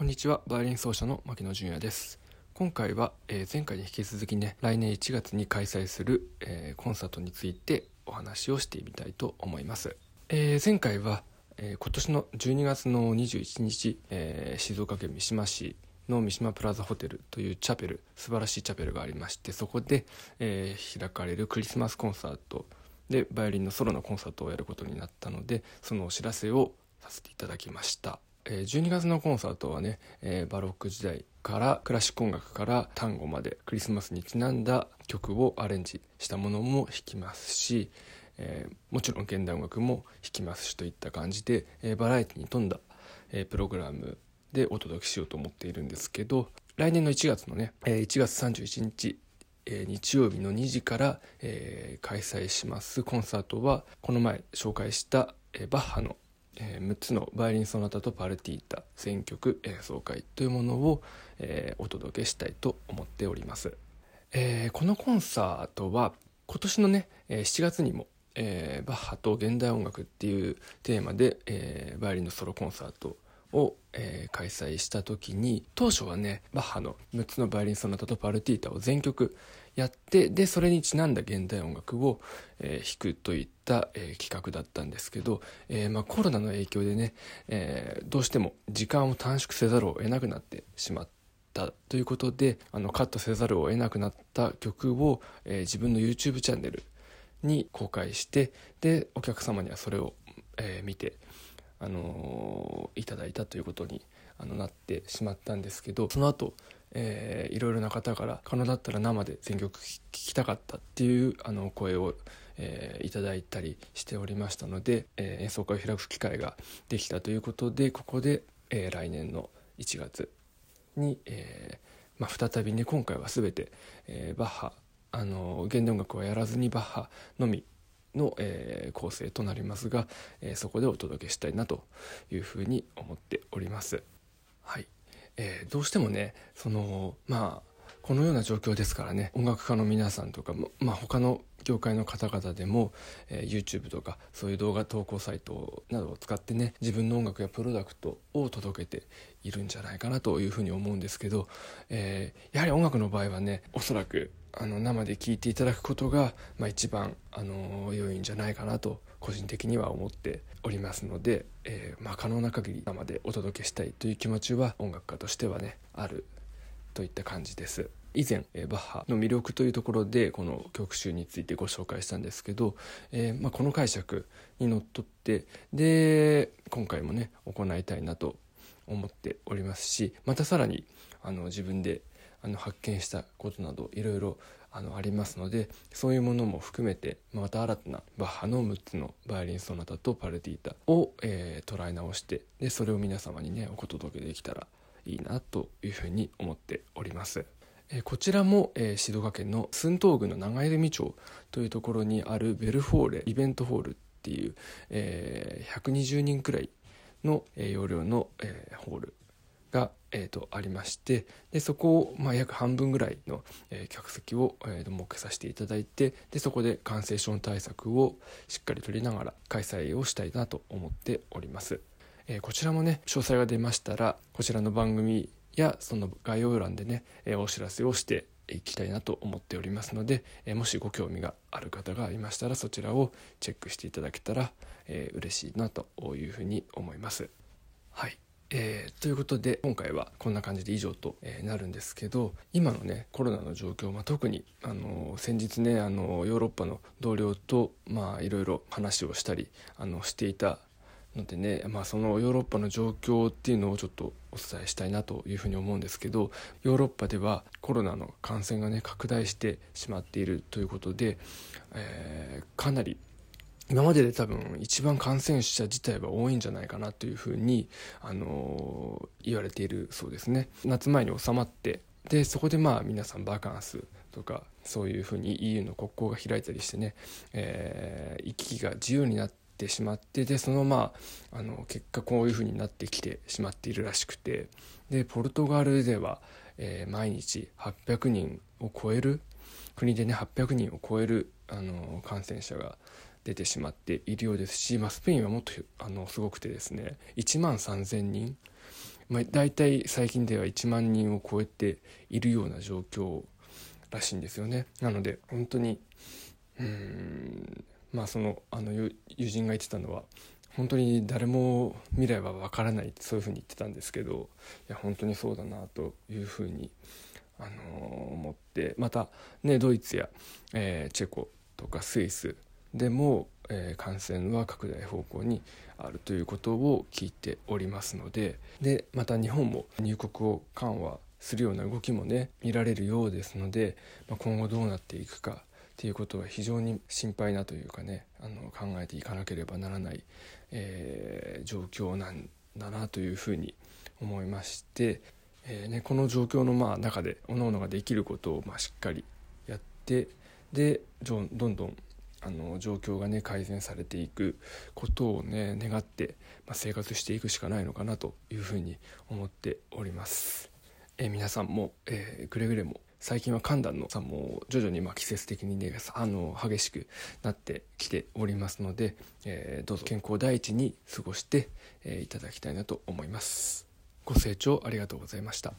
こんにちは。バイオリン奏者の牧野純也です。今回は、えー、前回に引き続きね来年1月に開催する、えー、コンサートについてお話をしてみたいと思います、えー、前回は、え今年の12月の21日、え静岡県三島市の三島プラザホテルというチャペル素晴らしいチャペルがありましてそこで、え開かれるクリスマスコンサートでバイオリンのソロのコンサートをやることになったのでそのお知らせをさせていただきました。12月のコンサートはね、えバロック時代からクラシック音楽から単語までクリスマスにちなんだ曲をアレンジしたものも弾きますし、え、もちろん現代音楽も弾きますしといった感じで、え、バラエティに富んだ、え、プログラムでお届けしようと思っているんですけど来年の1月のね、え1月31日え日曜日の2時から、え、開催しますコンサートはこの前紹介した、え、バッハのえー、6つのバイオリン・ソナタとパルティータ選曲演奏会というものを、えー、お届けしたいと思っております、えー、このコンサートは今年のね、え7月にも、えバッハと現代音楽っていうテーマで、えバイオリンのソロコンサートを、えー、開催した時に当初はねバッハの6つのバイオリン・ソナタとパルティータを全曲やってでそれにちなんだ現代音楽を、えー、弾くといった、えー、企画だったんですけど、えーまあ、コロナの影響でね、えー、どうしても時間を短縮せざるを得なくなってしまったということであのカットせざるを得なくなった曲を、えー、自分の YouTube チャンネルに公開してでお客様にはそれを、えー、見てあのいただいたということにあのなってしまったんですけどその後、えー、いろいろな方から可能だったら生で全曲聴きたかったっていうあの声を、えー、いただいたりしておりましたので、えー、演奏会を開く機会ができたということでここで、えー、来年の1月に、えーまあ、再びね今回は全て、えー、バッハあの現代音楽はやらずにバッハのみの、えー、構成となりますが、えー、そこでお届けしたいなというふうに思っております。はい、えー、どうしてもねそのまあこのような状況ですからね音楽家の皆さんとかも、まあ、他の業界の方々でも、えー、YouTube とかそういう動画投稿サイトなどを使ってね自分の音楽やプロダクトを届けているんじゃないかなというふうに思うんですけど、えー、やはり音楽の場合はねおそらくあの生で聴いていただくことが、まあ、一番あの良いんじゃないかなと個人的には思っておりますので、えー、まあ、可能な限り生でお届けしたいという気持ちは音楽家としてはねあるといった感じです。以前、えー、バッハの魅力というところでこの曲集についてご紹介したんですけど、えー、まあ、この解釈にのっとってで今回もね行いたいなと思っておりますしまたさらにあの自分であの発見したことなどいろいろあのありますのでそういうものも含めてまた新たなバッハの6つのバイオリン・ソナタとパルティータを、えー、捉え直してでそれを皆様にねお届けできたらいいなというふうに思っております。こちらも、えー、静岡県の寸東郡の長泉町というところにあるベルフォーレイベントホールっていう、えー、120人くらいの、えー、容量の、えー、ホール、えーと、ありましてでそこを、まあ、約半分ぐらいの、えー、客席を、えー、設けさせていただいてでそこで感染症対策をしっかりとりながら開催をしたいなと思っております、えー、こちらもね詳細が出ましたらこちらの番組やその概要欄でね、えお知らせをしていきたいなと思っておりますので、えもしご興味がある方がいましたらそちらをチェックしていただけたら、えー、嬉しいなというふうに思います。はい。えー、ということで今回はこんな感じで以上と、えー、なるんですけど今のねコロナの状況、まあ、特に、あの先日ねあのヨーロッパの同僚といろいろ話をしたりあのしていたのでね、まあ、そのヨーロッパの状況っていうのをちょっとお伝えしたいなというふうに思うんですけどヨーロッパではコロナの感染がね拡大してしまっているということで、えー、かなり今までで多分一番感染者自体は多いんじゃないかなというふうに、あの、言われているそうですね。夏前に収まってでそこでまあ皆さんバカンスとかそういうふうに EU の国交が開いたりしてね、えー、行き来が自由になってしまってでそのまああの結果こういうふうになってきてしまっているらしくてでポルトガルでは、えー、毎日800人を超える国でね800人を超えるあの感染者が出てしまっているようですし、まあ、スペインはもっとあのすごくてですね1万3,000人、まあ、大体最近では1万人を超えているような状況らしいんですよね。なので本当にうんまあそのあの友人が言ってたのは本当に誰も未来は分からないってそういうふうに言ってたんですけどいや本当にそうだなというふうに、あのー、思ってまたねドイツや、えー、チェコとかスイスでも、えー、感染は拡大方向にあるということを聞いておりますのででまた日本も入国を緩和するような動きもね見られるようですので、まあ、今後どうなっていくかっていうことは非常に心配なというかねあの考えていかなければならない、えー、状況なんだなというふうに思いまして、えーね、この状況のまあ中で各々ができることをまあしっかりやってでどんどんあの状況がね改善されていくことをね願って、まあ、生活していくしかないのかなというふうに思っております。え、皆さんも、えー、くれぐれも最近は寒暖の差も徐々にま季節的にねあの激しくなってきておりますので、えー、どうぞ健康第一に過ごして、えー、いただきたいなと思いますご清聴ありがとうございました